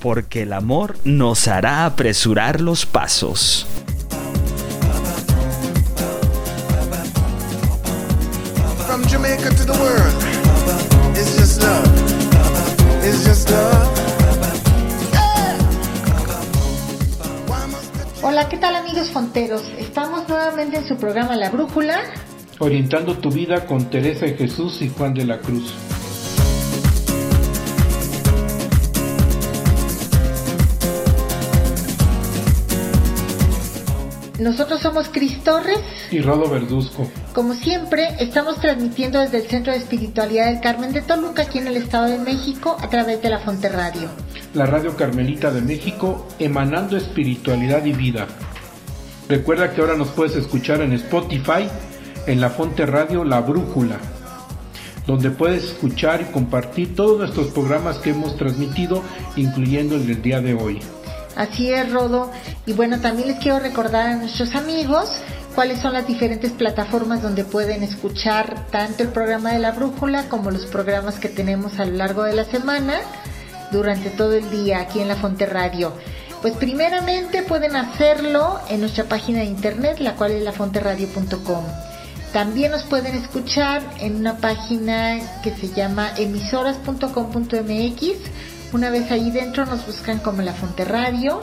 Porque el amor nos hará apresurar los pasos. From Jamaica to the world, it's just love. It's just love. Hola, ¿qué tal amigos fonteros? Estamos nuevamente en su programa La Brújula. Orientando tu vida con Teresa de Jesús y Juan de la Cruz. Nosotros somos Cris Torres. Y Rodo Verduzco. Como siempre, estamos transmitiendo desde el Centro de Espiritualidad del Carmen de Toluca, aquí en el Estado de México, a través de la Fonte Radio. La Radio Carmelita de México, emanando espiritualidad y vida. Recuerda que ahora nos puedes escuchar en Spotify, en la Fonte Radio La Brújula, donde puedes escuchar y compartir todos nuestros programas que hemos transmitido, incluyendo el del día de hoy. Así es, Rodo. Y bueno, también les quiero recordar a nuestros amigos cuáles son las diferentes plataformas donde pueden escuchar tanto el programa de la brújula como los programas que tenemos a lo largo de la semana durante todo el día aquí en la Fonte Radio. Pues primeramente pueden hacerlo en nuestra página de internet, la cual es lafonteradio.com. También nos pueden escuchar en una página que se llama emisoras.com.mx. Una vez ahí dentro nos buscan como La Fonte Radio.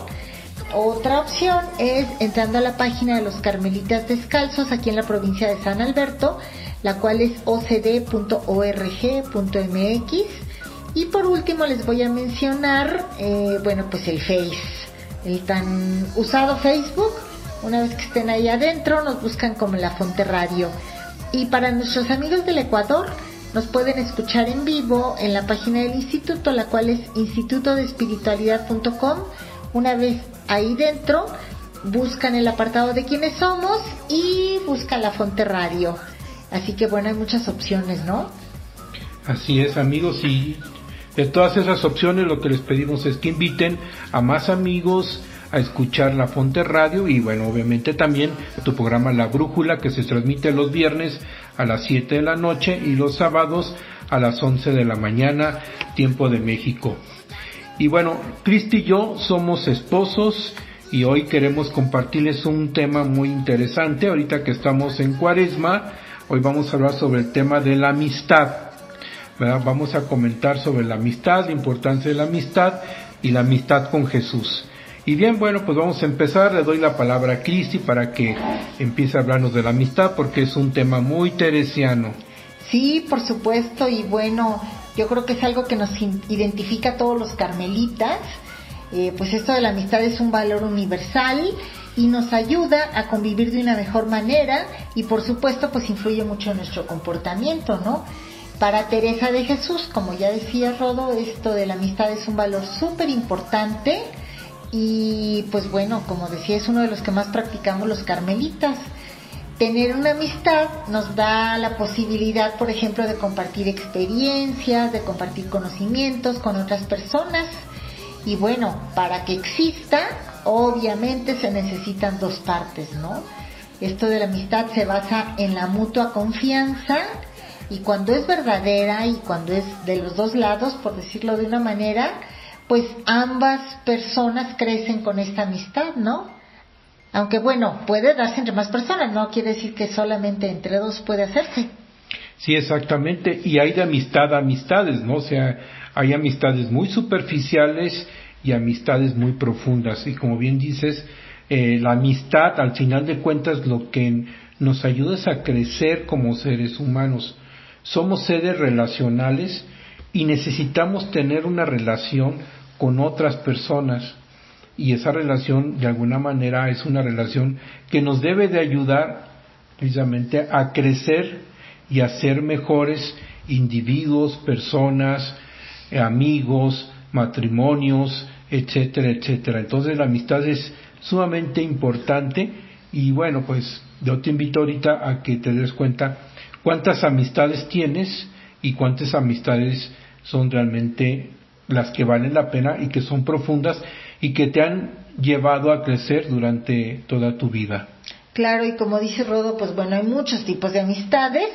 Otra opción es entrando a la página de los Carmelitas Descalzos aquí en la provincia de San Alberto, la cual es ocd.org.mx. Y por último les voy a mencionar, eh, bueno, pues el Face, el tan usado Facebook. Una vez que estén ahí adentro, nos buscan como La Fonte Radio. Y para nuestros amigos del Ecuador, nos pueden escuchar en vivo en la página del instituto, la cual es institutodespiritualidad.com. Una vez ahí dentro, buscan el apartado de quiénes somos y buscan la Fonte Radio. Así que bueno, hay muchas opciones, ¿no? Así es, amigos, y de todas esas opciones lo que les pedimos es que inviten a más amigos a escuchar La Fonte Radio y bueno, obviamente también tu programa La Brújula que se transmite los viernes a las 7 de la noche y los sábados a las 11 de la mañana, tiempo de México. Y bueno, Cristi y yo somos esposos y hoy queremos compartirles un tema muy interesante. Ahorita que estamos en Cuaresma, hoy vamos a hablar sobre el tema de la amistad. ¿verdad? Vamos a comentar sobre la amistad, la importancia de la amistad y la amistad con Jesús. Y bien, bueno, pues vamos a empezar. Le doy la palabra a Cristi para que empiece a hablarnos de la amistad porque es un tema muy teresiano. Sí, por supuesto, y bueno, yo creo que es algo que nos identifica a todos los carmelitas. Eh, pues esto de la amistad es un valor universal y nos ayuda a convivir de una mejor manera y por supuesto pues influye mucho en nuestro comportamiento, ¿no? Para Teresa de Jesús, como ya decía Rodo, esto de la amistad es un valor súper importante y pues bueno, como decía, es uno de los que más practicamos los carmelitas. Tener una amistad nos da la posibilidad, por ejemplo, de compartir experiencias, de compartir conocimientos con otras personas. Y bueno, para que exista, obviamente se necesitan dos partes, ¿no? Esto de la amistad se basa en la mutua confianza y cuando es verdadera y cuando es de los dos lados, por decirlo de una manera, pues ambas personas crecen con esta amistad, ¿no? Aunque bueno, puede darse entre más personas, no quiere decir que solamente entre dos puede hacerse. Sí, exactamente. Y hay de amistad a amistades, ¿no? O sea, hay amistades muy superficiales y amistades muy profundas. Y como bien dices, eh, la amistad, al final de cuentas, lo que nos ayuda es a crecer como seres humanos. Somos seres relacionales y necesitamos tener una relación con otras personas. Y esa relación, de alguna manera, es una relación que nos debe de ayudar precisamente a crecer y a ser mejores individuos, personas, amigos, matrimonios, etcétera, etcétera. Entonces la amistad es sumamente importante y bueno, pues yo te invito ahorita a que te des cuenta cuántas amistades tienes y cuántas amistades son realmente las que valen la pena y que son profundas y que te han llevado a crecer durante toda tu vida. Claro, y como dice Rodo, pues bueno, hay muchos tipos de amistades,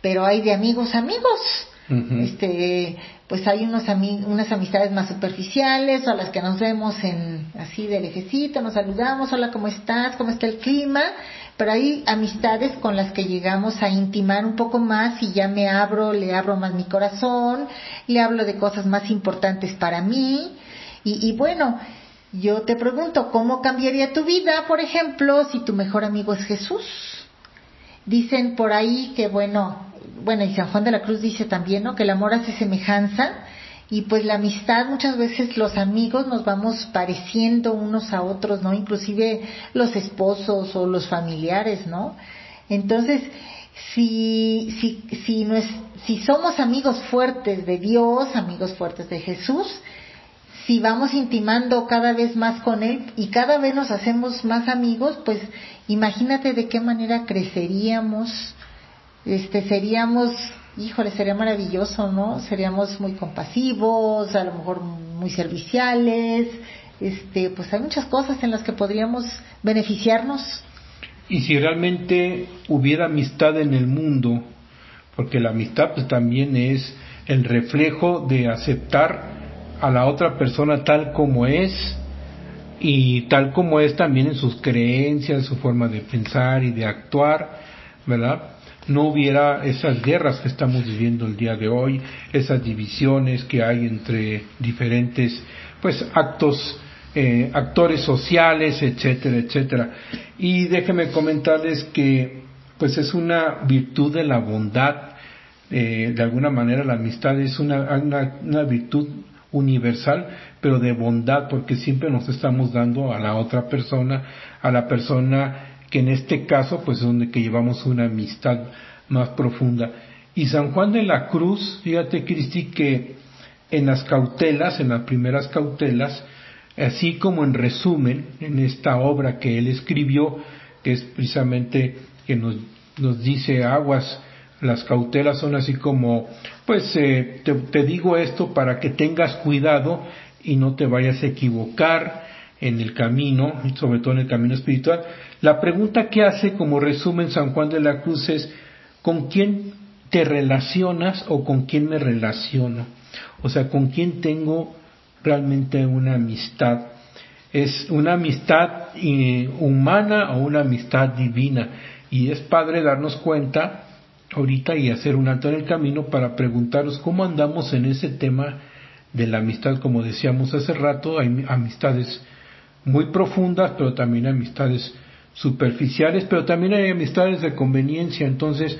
pero hay de amigos amigos. Este, pues hay unos unas amistades más superficiales, o a las que nos vemos en así de lejecito, nos saludamos, hola, ¿cómo estás? ¿Cómo está el clima? Pero hay amistades con las que llegamos a intimar un poco más y ya me abro, le abro más mi corazón, le hablo de cosas más importantes para mí. Y, y bueno, yo te pregunto, ¿cómo cambiaría tu vida, por ejemplo, si tu mejor amigo es Jesús? Dicen por ahí que, bueno, bueno, y San Juan de la Cruz dice también, ¿no? Que el amor hace semejanza y pues la amistad muchas veces los amigos nos vamos pareciendo unos a otros, ¿no? Inclusive los esposos o los familiares, ¿no? Entonces, si, si, si, si somos amigos fuertes de Dios, amigos fuertes de Jesús, si vamos intimando cada vez más con Él y cada vez nos hacemos más amigos, pues imagínate de qué manera creceríamos, este, seríamos, híjole, sería maravilloso, ¿no? Seríamos muy compasivos, a lo mejor muy serviciales, este, pues hay muchas cosas en las que podríamos beneficiarnos. Y si realmente hubiera amistad en el mundo, porque la amistad pues también es el reflejo de aceptar a la otra persona tal como es y tal como es también en sus creencias, su forma de pensar y de actuar, ¿verdad? No hubiera esas guerras que estamos viviendo el día de hoy, esas divisiones que hay entre diferentes pues actos eh, actores sociales, etcétera, etcétera. Y déjenme comentarles que pues es una virtud de la bondad, eh, de alguna manera la amistad es una, una, una virtud universal, pero de bondad, porque siempre nos estamos dando a la otra persona, a la persona que en este caso pues es donde que llevamos una amistad más profunda. Y San Juan de la Cruz, fíjate Cristi que en las cautelas, en las primeras cautelas, así como en resumen, en esta obra que él escribió, que es precisamente que nos, nos dice aguas, las cautelas son así como, pues eh, te, te digo esto para que tengas cuidado y no te vayas a equivocar, en el camino, sobre todo en el camino espiritual. La pregunta que hace como resumen San Juan de la Cruz es, ¿con quién te relacionas o con quién me relaciono? O sea, ¿con quién tengo realmente una amistad? ¿Es una amistad eh, humana o una amistad divina? Y es padre darnos cuenta ahorita y hacer un alto en el camino para preguntaros cómo andamos en ese tema de la amistad, como decíamos hace rato, hay amistades muy profundas, pero también amistades superficiales, pero también hay amistades de conveniencia. Entonces,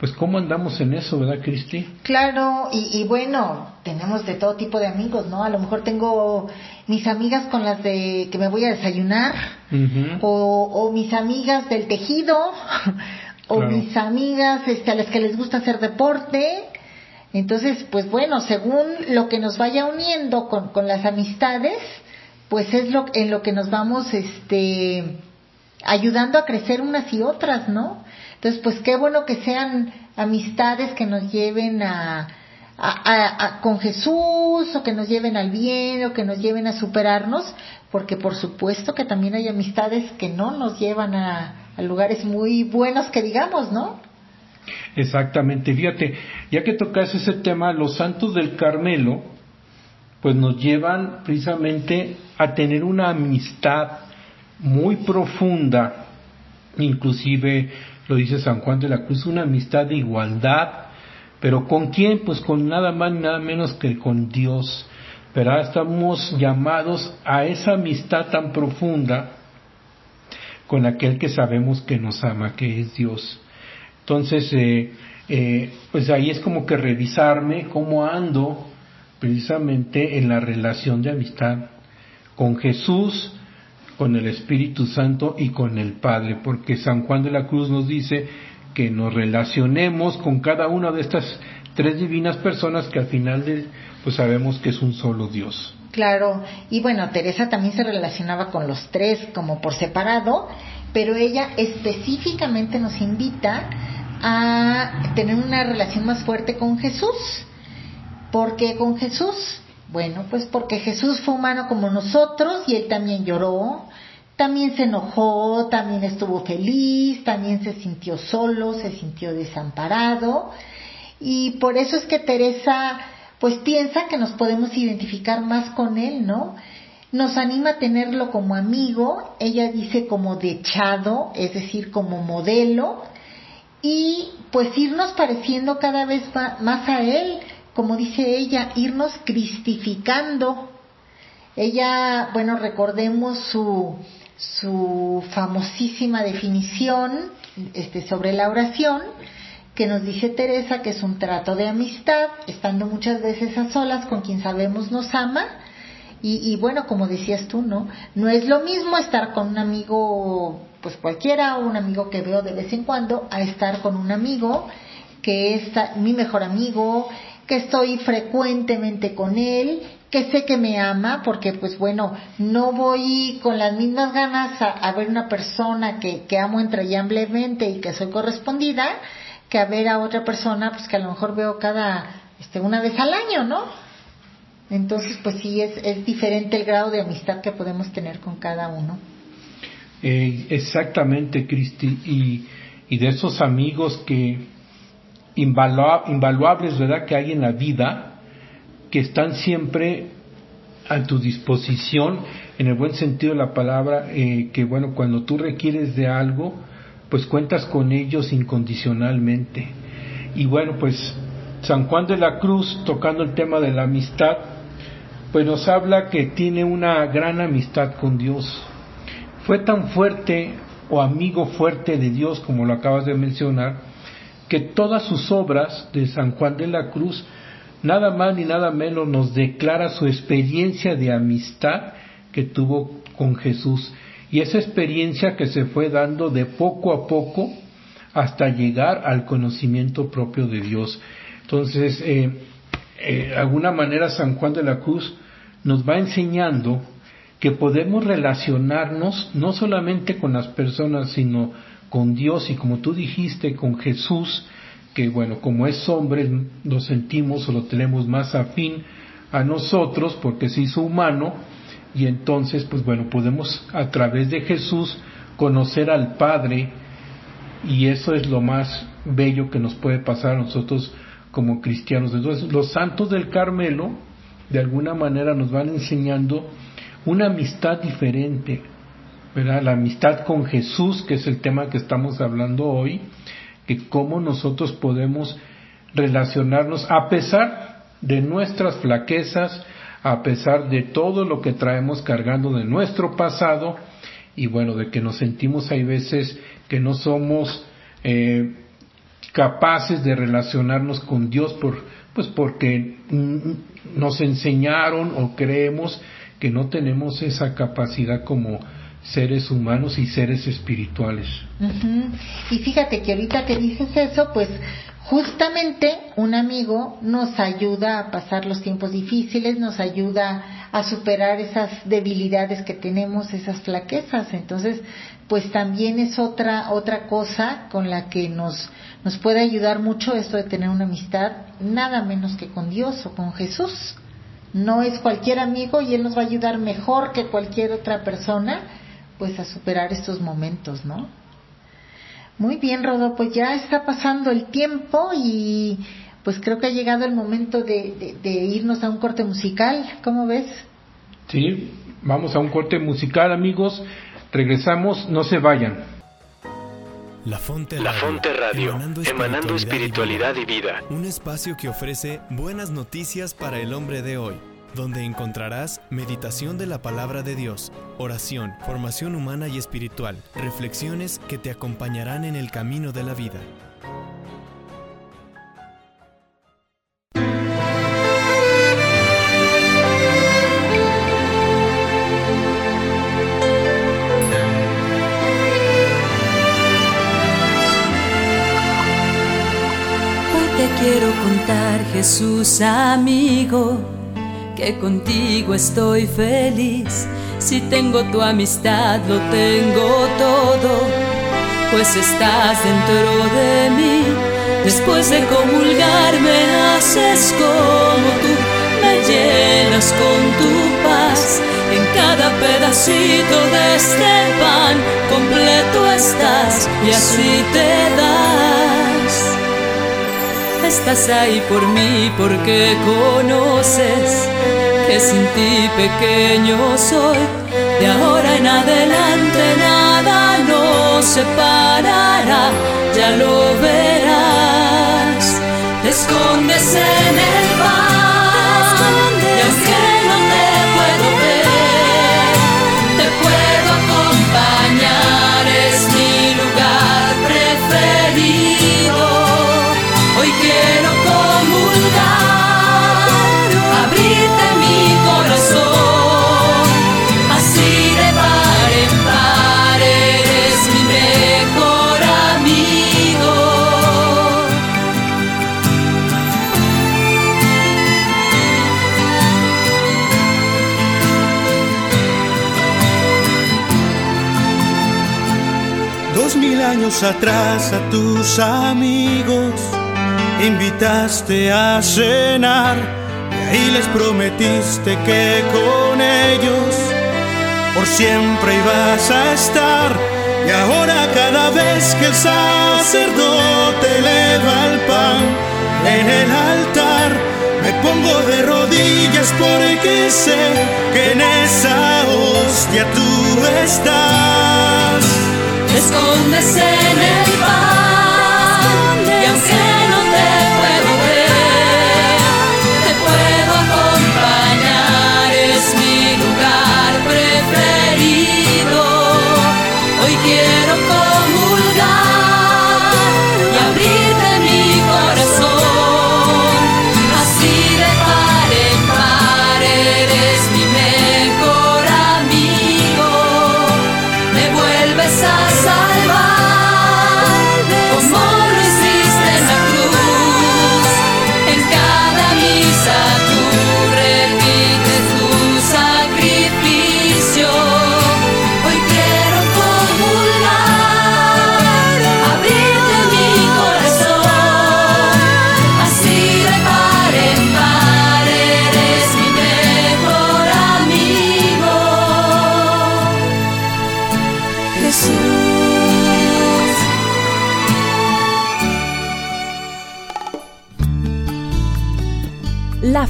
pues cómo andamos en eso, ¿verdad, Cristi? Claro, y, bueno, tenemos de todo tipo de amigos, ¿no? A lo mejor tengo mis amigas con las de que me voy a desayunar, o, o, mis amigas del tejido, o mis amigas este, a las que les gusta hacer deporte. Entonces, pues bueno, según lo que nos vaya uniendo con, con las amistades, pues es lo en lo que nos vamos este ayudando a crecer unas y otras, ¿no? Entonces, pues qué bueno que sean amistades que nos lleven a, a, con Jesús o que nos lleven al bien o que nos lleven a superarnos, porque por supuesto que también hay amistades que no nos llevan a, a lugares muy buenos que digamos, ¿no? Exactamente, fíjate, ya que tocas ese tema, los santos del Carmelo, pues nos llevan precisamente a tener una amistad muy profunda, inclusive lo dice San Juan de la Cruz, una amistad de igualdad, pero ¿con quién? Pues con nada más nada menos que con Dios. Pero estamos llamados a esa amistad tan profunda con aquel que sabemos que nos ama, que es Dios. Entonces, eh, eh, pues ahí es como que revisarme cómo ando precisamente en la relación de amistad con Jesús, con el Espíritu Santo y con el Padre, porque San Juan de la Cruz nos dice que nos relacionemos con cada una de estas tres divinas personas que al final de, pues sabemos que es un solo Dios. Claro, y bueno, Teresa también se relacionaba con los tres como por separado, pero ella específicamente nos invita a tener una relación más fuerte con Jesús. ¿Por qué con Jesús? Bueno, pues porque Jesús fue humano como nosotros y él también lloró, también se enojó, también estuvo feliz, también se sintió solo, se sintió desamparado y por eso es que Teresa pues piensa que nos podemos identificar más con él, ¿no? Nos anima a tenerlo como amigo, ella dice como dechado, es decir, como modelo, y pues irnos pareciendo cada vez más a él, como dice ella, irnos cristificando. Ella, bueno, recordemos su, su famosísima definición este, sobre la oración, que nos dice Teresa que es un trato de amistad, estando muchas veces a solas con quien sabemos nos ama. Y, y bueno, como decías tú, ¿no? No es lo mismo estar con un amigo, pues cualquiera, un amigo que veo de vez en cuando, a estar con un amigo que es mi mejor amigo, que estoy frecuentemente con él, que sé que me ama, porque pues bueno, no voy con las mismas ganas a, ver una persona que, que amo entrañablemente y que soy correspondida, que a ver a otra persona, pues que a lo mejor veo cada, este, una vez al año, ¿no? Entonces, pues sí, es, es diferente el grado de amistad que podemos tener con cada uno. Eh, exactamente, Cristi, y, y, de esos amigos que invaluables, ¿verdad?, que hay en la vida, que están siempre a tu disposición, en el buen sentido de la palabra, eh, que bueno, cuando tú requieres de algo, pues cuentas con ellos incondicionalmente. Y bueno, pues San Juan de la Cruz, tocando el tema de la amistad, pues nos habla que tiene una gran amistad con Dios. Fue tan fuerte o amigo fuerte de Dios, como lo acabas de mencionar, que todas sus obras de San Juan de la Cruz, nada más ni nada menos nos declara su experiencia de amistad que tuvo con Jesús y esa experiencia que se fue dando de poco a poco hasta llegar al conocimiento propio de Dios. Entonces, eh, eh, de alguna manera San Juan de la Cruz nos va enseñando que podemos relacionarnos no solamente con las personas, sino con Dios y como tú dijiste, con Jesús, que bueno, como es hombre, lo sentimos o lo tenemos más afín a nosotros porque se hizo humano, y entonces, pues bueno, podemos a través de Jesús conocer al Padre y eso es lo más bello que nos puede pasar a nosotros como cristianos. Entonces, los santos del Carmelo, de alguna manera, nos van enseñando una amistad diferente, La amistad con Jesús, que es el tema que estamos hablando hoy, que cómo nosotros podemos relacionarnos a pesar de nuestras flaquezas, a pesar de todo lo que traemos cargando de nuestro pasado y bueno, de que nos sentimos hay veces que no somos eh, capaces de relacionarnos con Dios por, pues porque nos enseñaron o creemos que no tenemos esa capacidad como seres humanos y seres espirituales. Y fíjate que ahorita que dices eso, pues justamente un amigo nos ayuda a pasar los tiempos difíciles, nos ayuda a superar esas debilidades que tenemos, esas flaquezas. Entonces, pues también es otra otra cosa con la que nos nos puede ayudar mucho esto de tener una amistad nada menos que con Dios o con Jesús. No es cualquier amigo y él nos va a ayudar mejor que cualquier otra persona pues a superar estos momentos, ¿no? Muy bien, Rodo, pues ya está pasando el tiempo y pues creo que ha llegado el momento de, irnos a un corte musical. ¿Cómo ves? Sí, vamos a un corte musical, amigos. Regresamos, no se vayan. La Fonte Radio, La Fonte Radio emanando, espiritualidad y vida. Un espacio que ofrece buenas noticias para el hombre de hoy donde encontrarás meditación de la palabra de Dios, oración, formación humana y espiritual, reflexiones que te acompañarán en el camino de la vida. Hoy te quiero contar, Jesús amigo que contigo estoy feliz. Si tengo tu amistad, lo tengo todo, pues estás dentro de mí. Después de comulgar me haces como tú, me llenas con tu paz. En cada pedacito de este pan completo estás y así te das. Estás ahí por mí porque conoces que sin ti pequeño soy. De ahora en adelante nada nos separará, ya lo verás. Te escondes en el mil años atrás a tus amigos invitaste a cenar y ahí les prometiste que con ellos por siempre ibas a estar. Y ahora cada vez que el sacerdote eleva el pan en el altar, me pongo de rodillas porque sé que en esa hostia tú estás. Escondes en el pan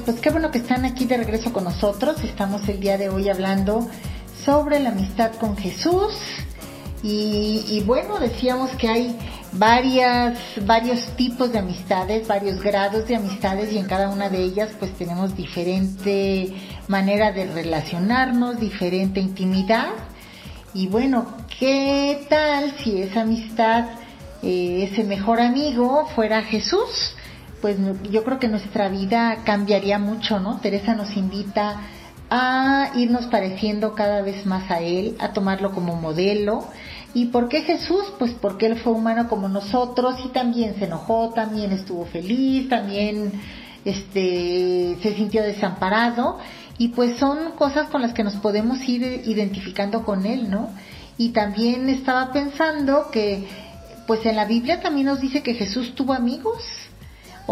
Pues qué bueno que están aquí de regreso con nosotros. Estamos el día de hoy hablando sobre la amistad con Jesús. Y, y bueno, decíamos que hay varias, varios tipos de amistades, varios grados de amistades y en cada una de ellas pues tenemos diferente manera de relacionarnos, diferente intimidad. Y bueno, ¿qué tal si esa amistad, eh, ese mejor amigo fuera Jesús? Pues yo creo que nuestra vida cambiaría mucho, ¿no? Teresa nos invita a irnos pareciendo cada vez más a Él, a tomarlo como modelo. ¿Y por qué Jesús? Pues porque Él fue humano como nosotros y también se enojó, también estuvo feliz, también este, se sintió desamparado. Y pues son cosas con las que nos podemos ir identificando con Él, ¿no? Y también estaba pensando que, pues en la Biblia también nos dice que Jesús tuvo amigos.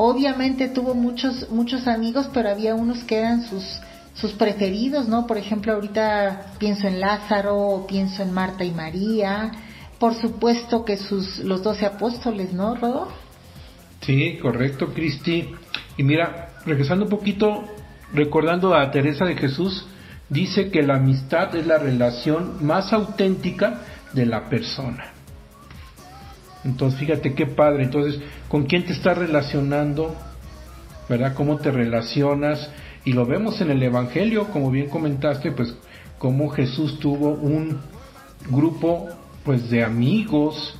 Obviamente tuvo muchos, muchos amigos, pero había unos que eran sus, sus preferidos, ¿no? Por ejemplo, ahorita pienso en Lázaro, pienso en Marta y María, por supuesto que sus, los doce apóstoles, ¿no, Rodolfo? Sí, correcto, Cristi. Y mira, regresando un poquito, recordando a Teresa de Jesús, dice que la amistad es la relación más auténtica de la persona. Entonces, fíjate qué padre. Entonces, ¿con quién te estás relacionando? ¿Verdad? ¿Cómo te relacionas? Y lo vemos en el Evangelio, como bien comentaste, pues cómo Jesús tuvo un grupo pues de amigos,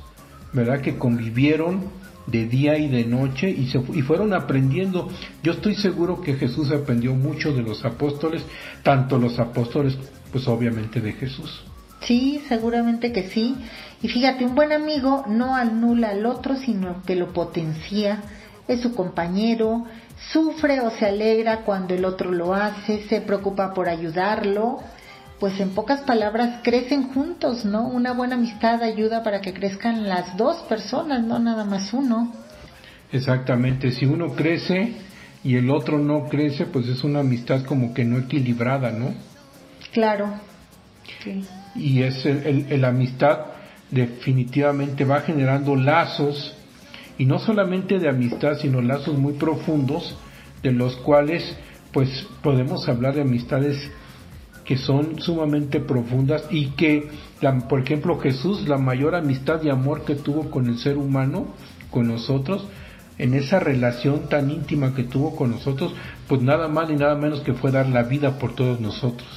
¿verdad? Que convivieron de día y de noche y, se, y fueron aprendiendo. Yo estoy seguro que Jesús aprendió mucho de los apóstoles, tanto los apóstoles, pues obviamente de Jesús. Sí, seguramente que sí. Y fíjate, un buen amigo no anula al otro, sino que lo potencia, es su compañero, sufre o se alegra cuando el otro lo hace, se preocupa por ayudarlo, pues en pocas palabras crecen juntos, ¿no? Una buena amistad ayuda para que crezcan las dos personas, no nada más uno. Exactamente, si uno crece y el otro no crece, pues es una amistad como que no equilibrada, ¿no? Claro. Y es el, el, amistad definitivamente va generando lazos, y no solamente de amistad, sino lazos muy profundos, de los cuales pues podemos hablar de amistades que son sumamente profundas y que, por ejemplo, Jesús, la mayor amistad y amor que tuvo con el ser humano, con nosotros, en esa relación tan íntima que tuvo con nosotros, pues nada más ni nada menos que fue dar la vida por todos nosotros.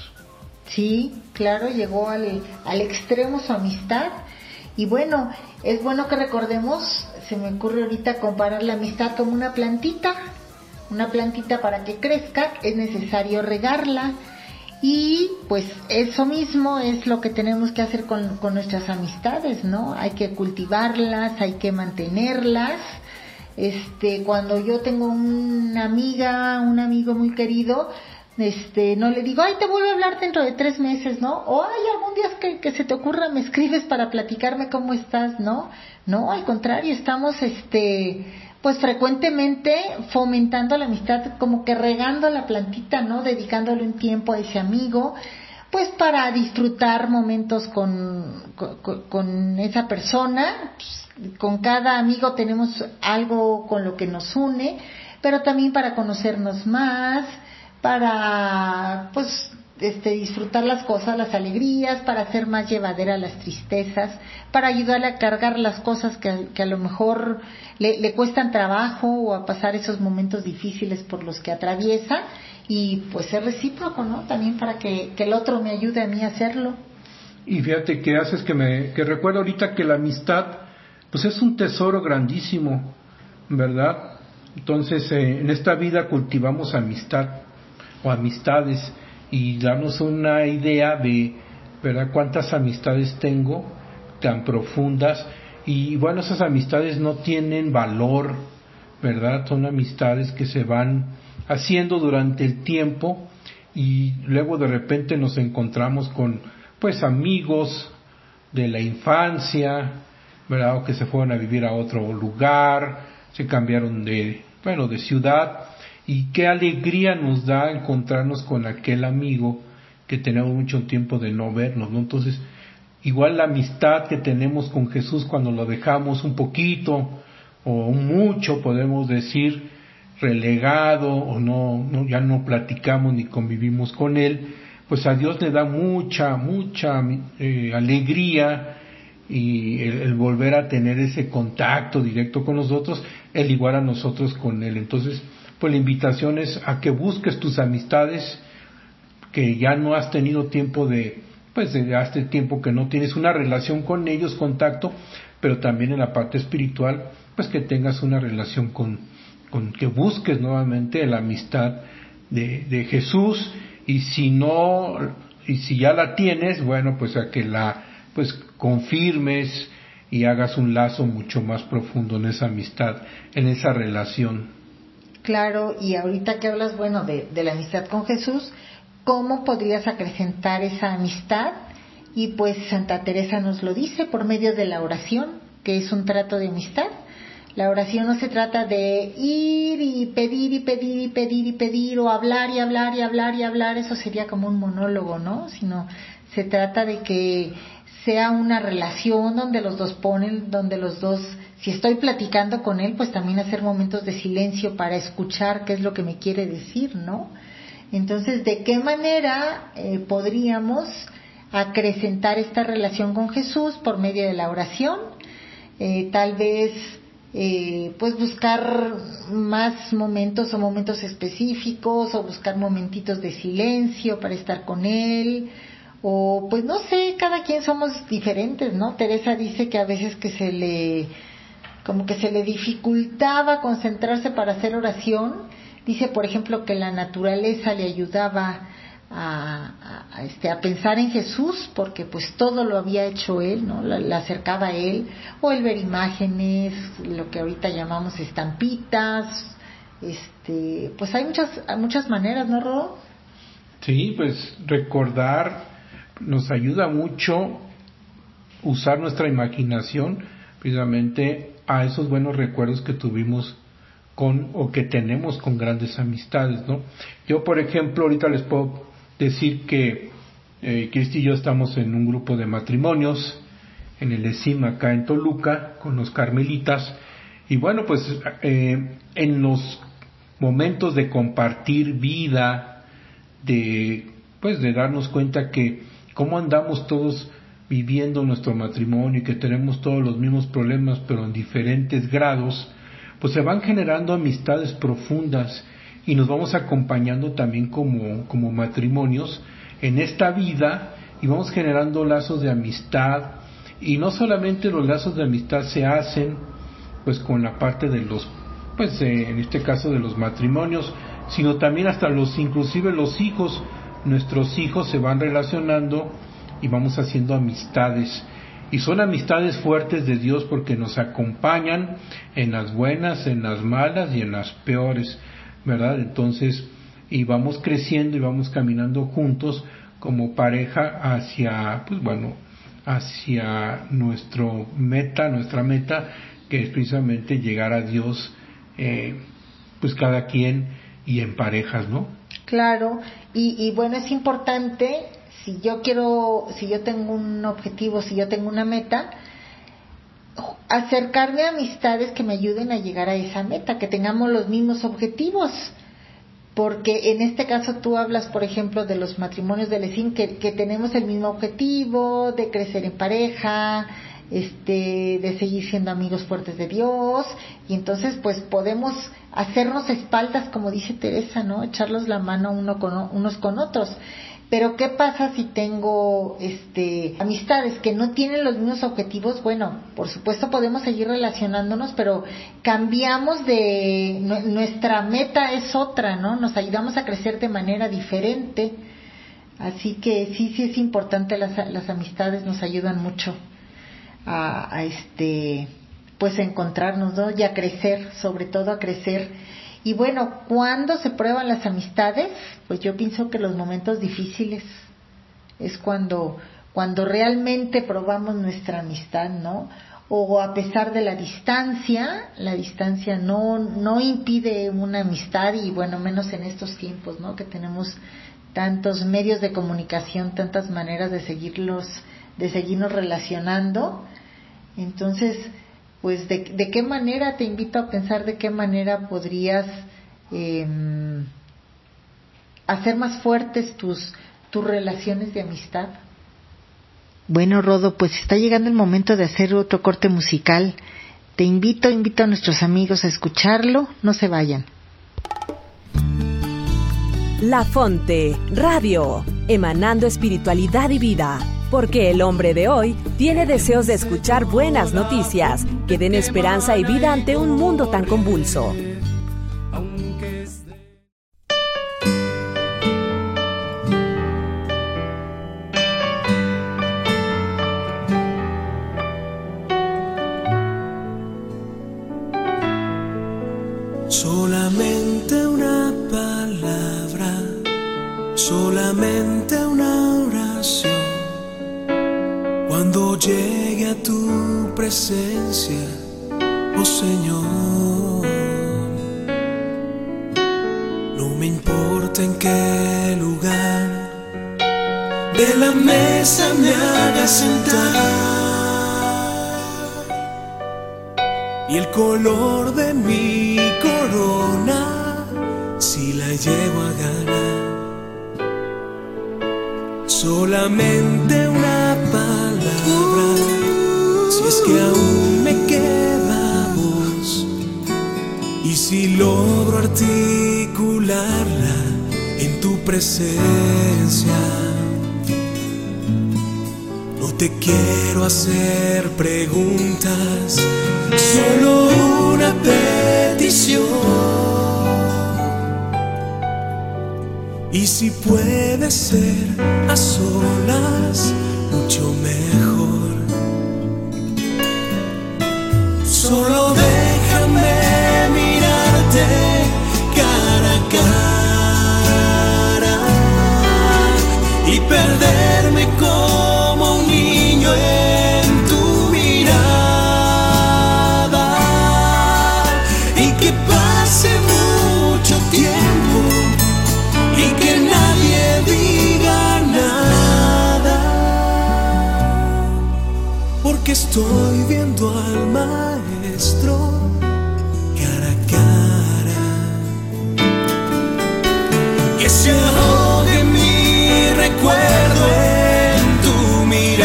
Sí, claro, llegó al, al extremo su amistad. Y bueno, es bueno que recordemos, se me ocurre ahorita comparar la amistad como una plantita. Una plantita para que crezca es necesario regarla, y pues eso mismo es lo que tenemos que hacer con, nuestras amistades, ¿no? Hay que cultivarlas, hay que mantenerlas. Este, cuando yo tengo una amiga, un amigo muy querido, este, no le digo, ay, te vuelvo a hablar dentro de tres meses, ¿no? O, ay, algún día que, que se te ocurra me escribes para platicarme cómo estás, ¿no? No, al contrario, estamos, este, pues frecuentemente fomentando la amistad, como que regando la plantita, ¿no? Dedicándole un tiempo a ese amigo, pues para disfrutar momentos con, con, esa persona. Pues, con cada amigo tenemos algo con lo que nos une, pero también para conocernos más, para pues este, disfrutar las cosas, las alegrías, para hacer más llevadera las tristezas, para ayudarle a cargar las cosas que, que a lo mejor le, le, cuestan trabajo o a pasar esos momentos difíciles por los que atraviesa y pues ser recíproco, ¿no? También para que, que el otro me ayude a mí a hacerlo. Y fíjate que haces que me que recuerdo ahorita que la amistad pues es un tesoro grandísimo, ¿verdad? Entonces eh, en esta vida cultivamos amistad o amistades y darnos una idea de ¿verdad? cuántas amistades tengo tan profundas y bueno esas amistades no tienen valor verdad son amistades que se van haciendo durante el tiempo y luego de repente nos encontramos con pues amigos de la infancia verdad o que se fueron a vivir a otro lugar se cambiaron de bueno de ciudad y qué alegría nos da encontrarnos con aquel amigo que tenemos mucho tiempo de no vernos, ¿no? Entonces, igual la amistad que tenemos con Jesús cuando lo dejamos un poquito o mucho, podemos decir, relegado o no, ya no platicamos ni convivimos con él, pues a Dios le da mucha, mucha eh, alegría y el, volver a tener ese contacto directo con nosotros, el igual a nosotros con él. Entonces, pues la invitación es a que busques tus amistades que ya no has tenido tiempo de, pues de hace tiempo que no tienes una relación con ellos, contacto, pero también en la parte espiritual, pues que tengas una relación con, con que busques nuevamente la amistad de, de Jesús y si no, y si ya la tienes, bueno, pues a que la, pues confirmes y hagas un lazo mucho más profundo en esa amistad, en esa relación. Claro, y ahorita que hablas, bueno, de, la amistad con Jesús, ¿cómo podrías acrecentar esa amistad? Y pues Santa Teresa nos lo dice por medio de la oración, que es un trato de amistad. La oración no se trata de ir y pedir y pedir y pedir y pedir o hablar y hablar y hablar y hablar, eso sería como un monólogo, ¿no? Sino se trata de que sea una relación donde los dos ponen, donde los dos si estoy platicando con él, pues también hacer momentos de silencio para escuchar qué es lo que me quiere decir, ¿no? Entonces, ¿de qué manera eh, podríamos acrecentar esta relación con Jesús por medio de la oración? Eh, tal vez eh, pues buscar más momentos o momentos específicos o buscar momentitos de silencio para estar con él o pues no sé, cada quien somos diferentes, ¿no? Teresa dice que a veces que se le como que se le dificultaba concentrarse para hacer oración, dice por ejemplo que la naturaleza le ayudaba a, este, a pensar en Jesús, porque pues todo lo había hecho Él, ¿no? La, acercaba a Él, o el ver imágenes, lo que ahorita llamamos estampitas, este, pues hay muchas, muchas maneras, ¿no, Rodo? Sí, pues recordar nos ayuda mucho usar nuestra imaginación precisamente a esos buenos recuerdos que tuvimos con o que tenemos con grandes amistades, ¿no? Yo, por ejemplo, ahorita les puedo decir que eh, Cristi y yo estamos en un grupo de matrimonios en el ESIM acá en Toluca con los carmelitas y bueno pues eh, en los momentos de compartir vida de pues de darnos cuenta que cómo andamos todos viviendo nuestro matrimonio y que tenemos todos los mismos problemas pero en diferentes grados pues se van generando amistades profundas y nos vamos acompañando también como, como matrimonios en esta vida y vamos generando lazos de amistad. Y no solamente los lazos de amistad se hacen pues con la parte de los pues eh, en este caso de los matrimonios sino también hasta los inclusive los hijos nuestros hijos se van relacionando y vamos haciendo amistades y son amistades fuertes de Dios porque nos acompañan en las buenas, en las malas y en las peores. ¿verdad? Entonces, y vamos creciendo y vamos caminando juntos como pareja hacia, pues bueno, hacia nuestro meta, nuestra meta, que es precisamente llegar a Dios, eh, pues cada quien y en parejas, ¿no? Claro, y, y bueno, es importante, si yo quiero, si yo tengo un objetivo, si yo tengo una meta, acercarme a amistades que me ayuden a llegar a esa meta, que tengamos los mismos objetivos. Porque en este caso tú hablas, por ejemplo, de los matrimonios de Lecín, que, que tenemos el mismo objetivo, de crecer en pareja, este, de seguir siendo amigos fuertes de Dios, y entonces pues podemos hacernos espaldas, como dice Teresa, ¿no? Echarlos la mano uno con, unos con otros. Pero ¿qué pasa si tengo este amistades que no tienen los mismos objetivos? Bueno, por supuesto podemos seguir relacionándonos, pero cambiamos de nuestra meta es otra, ¿no? Nos ayudamos a crecer de manera diferente. Así que sí, sí es importante las, las amistades nos ayudan mucho a, este pues a encontrarnos, ¿no? Y a crecer, sobre todo a crecer y bueno, ¿cuándo se prueban las amistades? Pues yo pienso que los momentos difíciles es cuando, cuando realmente probamos nuestra amistad, ¿no? O a pesar de la distancia, la distancia no, no impide una amistad y bueno, menos en estos tiempos, ¿no? Que tenemos tantos medios de comunicación, tantas maneras de seguirlos, de seguirnos relacionando. Entonces, pues de, de, qué manera te invito a pensar de qué manera podrías em, hacer más fuertes tus, tus relaciones de amistad. Bueno, Rodo, pues está llegando el momento de hacer otro corte musical. Te invito, invito a nuestros amigos a escucharlo. No se vayan. La Fonte, Radio, emanando espiritualidad y vida porque el hombre de hoy tiene deseos de escuchar buenas noticias que den esperanza y vida ante un mundo tan convulso. Que aún me queda voz si logro articularla en tu presencia, no te quiero hacer preguntas, solo una petición. Y si puede ser a solas, mucho mejor. Solo déjame mirarte cara a cara y perderme como un niño en tu mirada. Y que pase mucho tiempo y que nadie diga nada porque estoy recuerdo en tu mirada.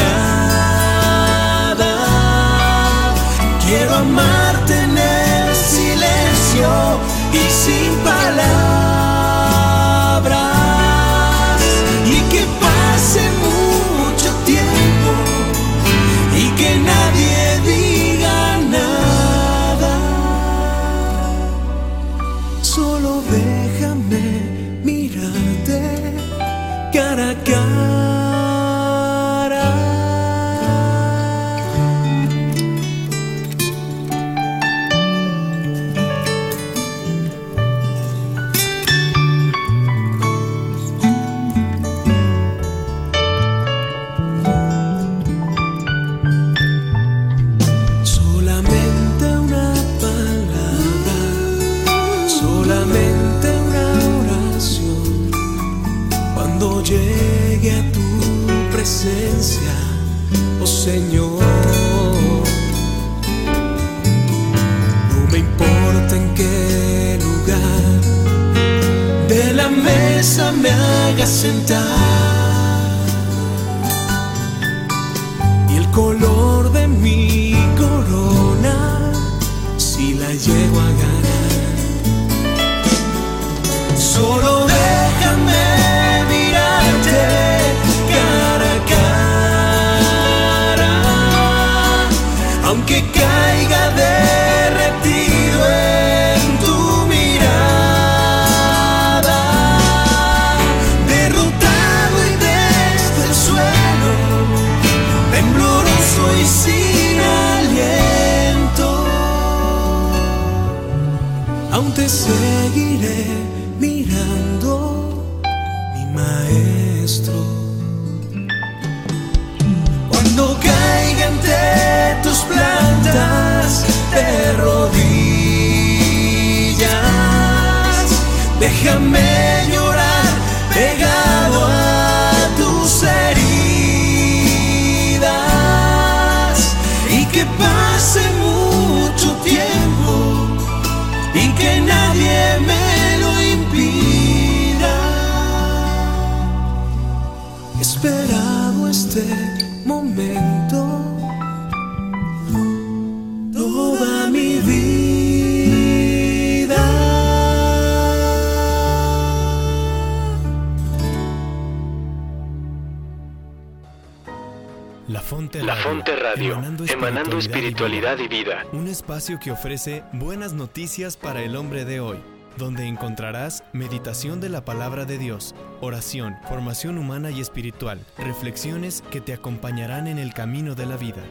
Quiero amarte en el silencio y sin palabras Un espacio que ofrece buenas noticias para el hombre de hoy, donde encontrarás meditación de la palabra de Dios, oración, formación humana y espiritual, reflexiones que te acompañarán en el camino de la vida.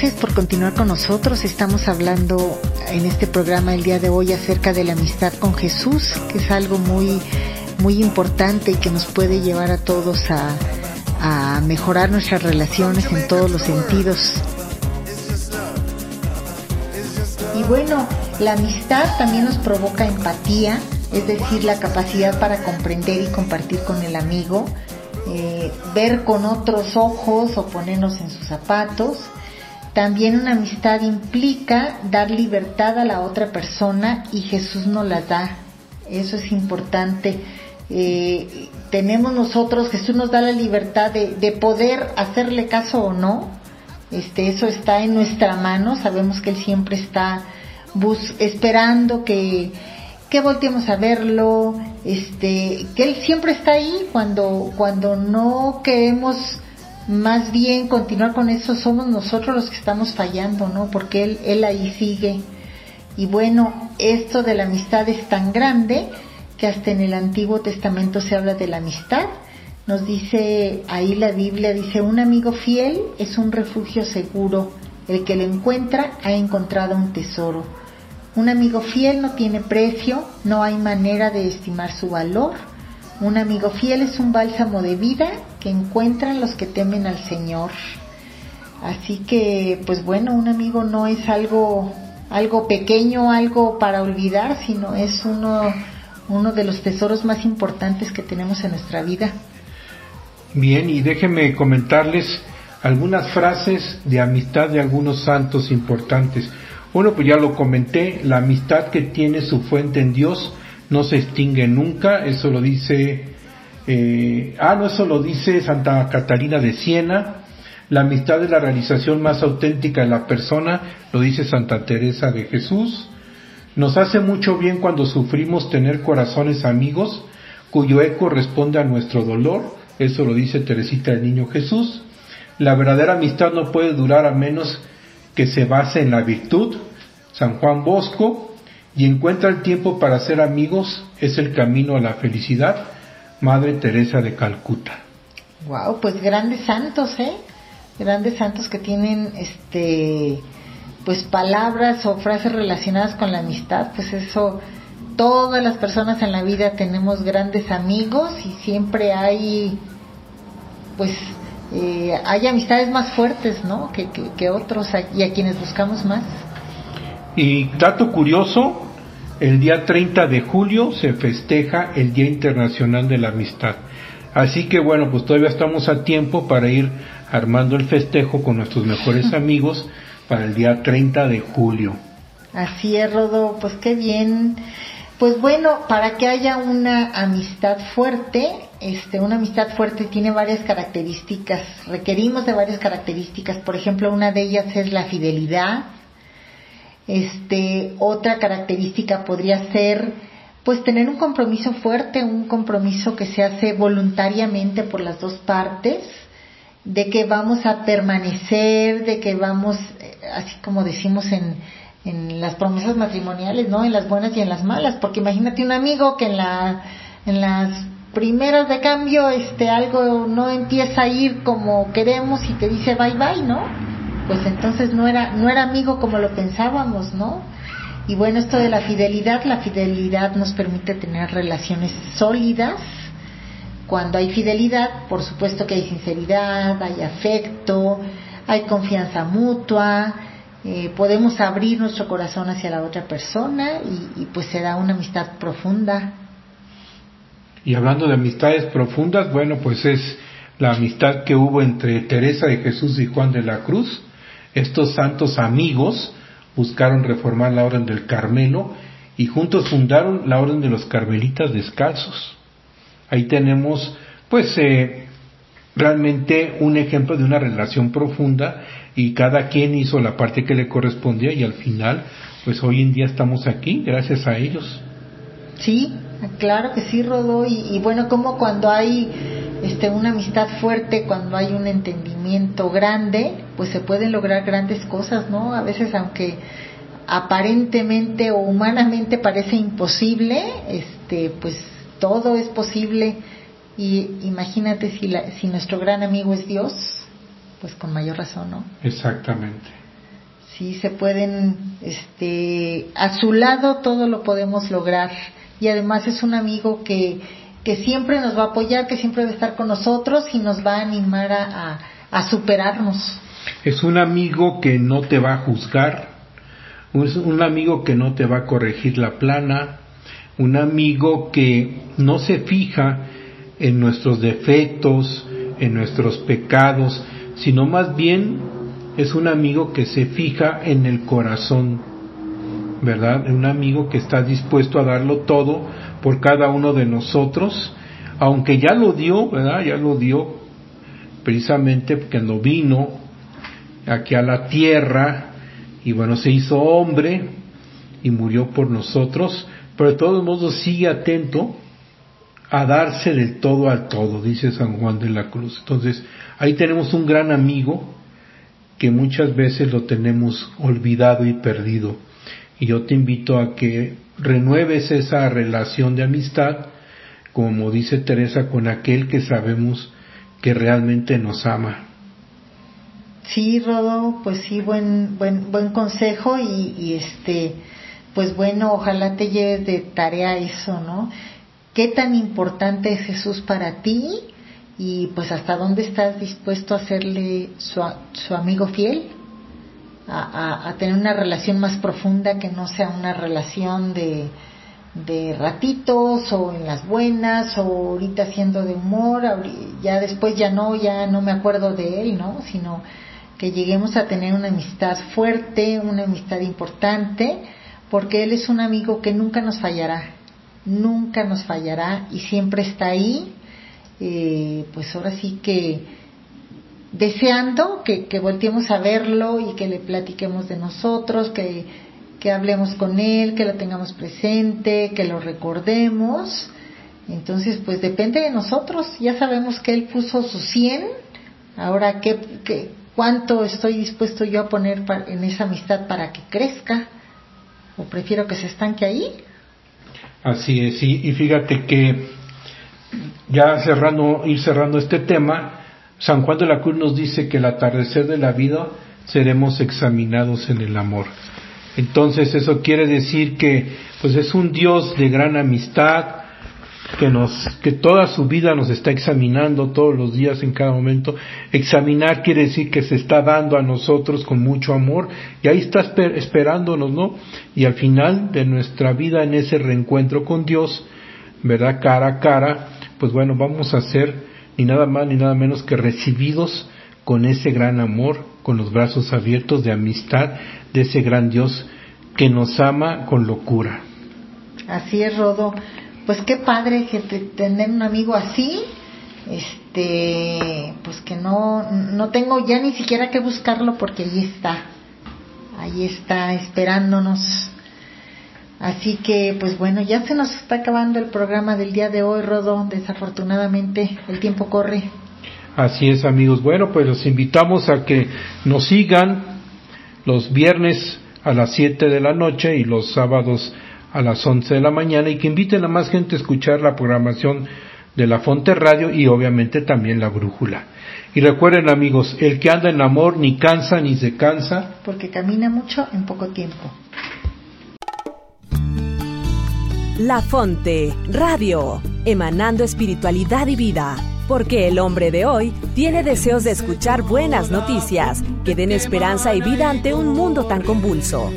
Gracias por continuar con nosotros. Estamos hablando en este programa el día de hoy acerca de la amistad con Jesús, que es algo muy, muy importante y que nos puede llevar a todos a, mejorar nuestras relaciones en todos los sentidos. Y bueno, la amistad también nos provoca empatía, es decir, la capacidad para comprender y compartir con el amigo, eh, ver con otros ojos o ponernos en sus zapatos. También una amistad implica dar libertad a la otra persona y Jesús nos la da. Eso es importante eh, tenemos nosotros, Jesús nos da la libertad de, de, poder hacerle caso o no. Este, eso está en nuestra mano. Sabemos que Él siempre está bus esperando que, que volteemos a verlo, este, que Él siempre está ahí cuando, cuando no queremos más bien continuar con eso, somos nosotros los que estamos fallando, ¿no? Porque Él, él ahí sigue. Y bueno, esto de la amistad es tan grande que hasta en el Antiguo Testamento se habla de la amistad. Nos dice ahí la Biblia, dice, un amigo fiel es un refugio seguro, el que lo encuentra ha encontrado un tesoro. Un amigo fiel no tiene precio, no hay manera de estimar su valor. Un amigo fiel es un bálsamo de vida que encuentran los que temen al Señor. Así que, pues bueno, un amigo no es algo, algo pequeño, algo para olvidar, sino es uno, uno de los tesoros más importantes que tenemos en nuestra vida. Bien, y déjenme comentarles algunas frases de amistad de algunos santos importantes. Bueno, pues ya lo comenté, la amistad que tiene su fuente en Dios no se extingue nunca, eso lo dice, eh, ah, no, eso lo dice Santa Catarina de Siena, la amistad es la realización más auténtica de la persona, lo dice Santa Teresa de Jesús, nos hace mucho bien cuando sufrimos tener corazones amigos cuyo eco responde a nuestro dolor, eso lo dice Teresita del Niño Jesús, la verdadera amistad no puede durar a menos que se base en la virtud, San Juan Bosco, y encuentra el tiempo para ser amigos, es el camino a la felicidad, Madre Teresa de Calcuta. Wow, pues grandes santos, ¿eh? Grandes santos que tienen este pues palabras o frases relacionadas con la amistad, pues eso todas las personas en la vida tenemos grandes amigos y siempre hay pues eh, hay amistades más fuertes, ¿no? Que, que, otros y a quienes buscamos más. Y dato curioso, el día 30 de julio se festeja el Día Internacional de la Amistad. Así que bueno, pues todavía estamos a tiempo para ir armando el festejo con nuestros mejores amigos para el día 30 de julio. Así es, Rodo, pues qué bien. Pues bueno, para que haya una amistad fuerte, este, una amistad fuerte tiene varias características, requerimos de varias características, por ejemplo, una de ellas es la fidelidad, este, otra característica podría ser, pues tener un compromiso fuerte, un compromiso que se hace voluntariamente por las dos partes, de que vamos a permanecer, de que vamos, eh, así como decimos en, en las promesas matrimoniales, ¿no? En las buenas y en las malas, porque imagínate un amigo que en la en las primeras de cambio este algo no empieza a ir como queremos y te dice bye bye, ¿no? Pues entonces no era no era amigo como lo pensábamos, ¿no? Y bueno, esto de la fidelidad, la fidelidad nos permite tener relaciones sólidas. Cuando hay fidelidad, por supuesto que hay sinceridad, hay afecto, hay confianza mutua, eh, podemos abrir nuestro corazón hacia la otra persona y, pues se da una amistad profunda. Y hablando de amistades profundas, bueno, pues es la amistad que hubo entre Teresa de Jesús y Juan de la Cruz. Estos santos amigos buscaron reformar la orden del Carmelo y juntos fundaron la orden de los Carmelitas Descalzos. Ahí tenemos, pues, eh, realmente un ejemplo de una relación profunda y cada quien hizo la parte que le correspondía y al final, pues hoy en día estamos aquí gracias a ellos. Sí, claro que sí, Rodó. Y, bueno, como cuando hay este, una amistad fuerte, cuando hay un entendimiento grande, pues se pueden lograr grandes cosas, ¿no? A veces, aunque aparentemente o humanamente parece imposible, este, pues todo es posible. Y imagínate si, la, si nuestro gran amigo es Dios, pues con mayor razón, ¿no? Exactamente. Sí, se pueden, este, a su lado todo lo podemos lograr y además es un amigo que, que siempre nos va a apoyar, que siempre va a estar con nosotros y nos va a animar a, a, superarnos. Es un amigo que no te va a juzgar, es un amigo que no te va a corregir la plana, un amigo que no se fija en nuestros defectos, en nuestros pecados, sino más bien es un amigo que se fija en el corazón, ¿verdad? Un amigo que está dispuesto a darlo todo por cada uno de nosotros aunque ya lo dio, ¿verdad? Ya lo dio precisamente cuando vino aquí a la tierra y bueno, se hizo hombre y murió por nosotros, pero de todos modos sigue atento a darse del todo al todo, dice San Juan de la Cruz. Entonces, ahí tenemos un gran amigo que muchas veces lo tenemos olvidado y perdido. Y yo te invito a que renueves esa relación de amistad, como dice Teresa, con aquel que sabemos que realmente nos ama. Sí, Rodo, pues sí, buen, buen, buen consejo y, y este, pues bueno, ojalá te lleves de tarea eso, ¿no? ¿Qué tan importante es Jesús para ti? Y pues hasta dónde estás dispuesto a su, su amigo fiel, a, a, tener una relación más profunda que no sea una relación de, de ratitos o en las buenas o ahorita haciendo de humor, ya después ya no, ya no me acuerdo de él, ¿no? Sino que lleguemos a tener una amistad fuerte, una amistad importante, porque Él es un amigo que nunca nos fallará, nunca nos fallará y siempre está ahí, eh, pues ahora sí que deseando que, que, volteemos a verlo y que le platiquemos de nosotros, que, hablemos con Él, que lo tengamos presente, que lo recordemos. Entonces, pues depende de nosotros, ya sabemos que Él puso su 100, ahora ¿qué, qué, cuánto estoy dispuesto yo a poner en esa amistad para que crezca o prefiero que se estanque ahí. Así es, y, y fíjate que ya cerrando, ir cerrando este tema, San Juan de la Cruz nos dice que el atardecer de la vida seremos examinados en el amor. Entonces eso quiere decir que pues es un Dios de gran amistad, que nos que toda su vida nos está examinando todos los días en cada momento. Examinar quiere decir que se está dando a nosotros con mucho amor y ahí está esperándonos no y al final de nuestra vida en ese reencuentro con Dios verdad cara a cara pues bueno vamos a ser ni nada más ni nada menos que recibidos con ese gran amor con los brazos abiertos de amistad de ese gran Dios que nos ama con locura. Así es Rodo. Pues qué padre que tener un amigo así, este, pues que no, no tengo ya ni siquiera que buscarlo porque ahí está, ahí está esperándonos. Así que, pues bueno, ya se nos está acabando el programa del día de hoy, Rodo. Desafortunadamente, el tiempo corre. Así es, amigos. Bueno, pues los invitamos a que nos sigan los viernes a las 7 de la noche y los sábados a las 11 de la mañana y que inviten a más gente a escuchar la programación de la Fonte Radio y obviamente también la Brújula. Y recuerden amigos, el que anda en amor ni cansa ni se cansa. Porque camina mucho en poco tiempo. La Fonte Radio, emanando espiritualidad y vida. Porque el hombre de hoy tiene deseos de escuchar buenas noticias que den esperanza y vida ante un mundo tan convulso.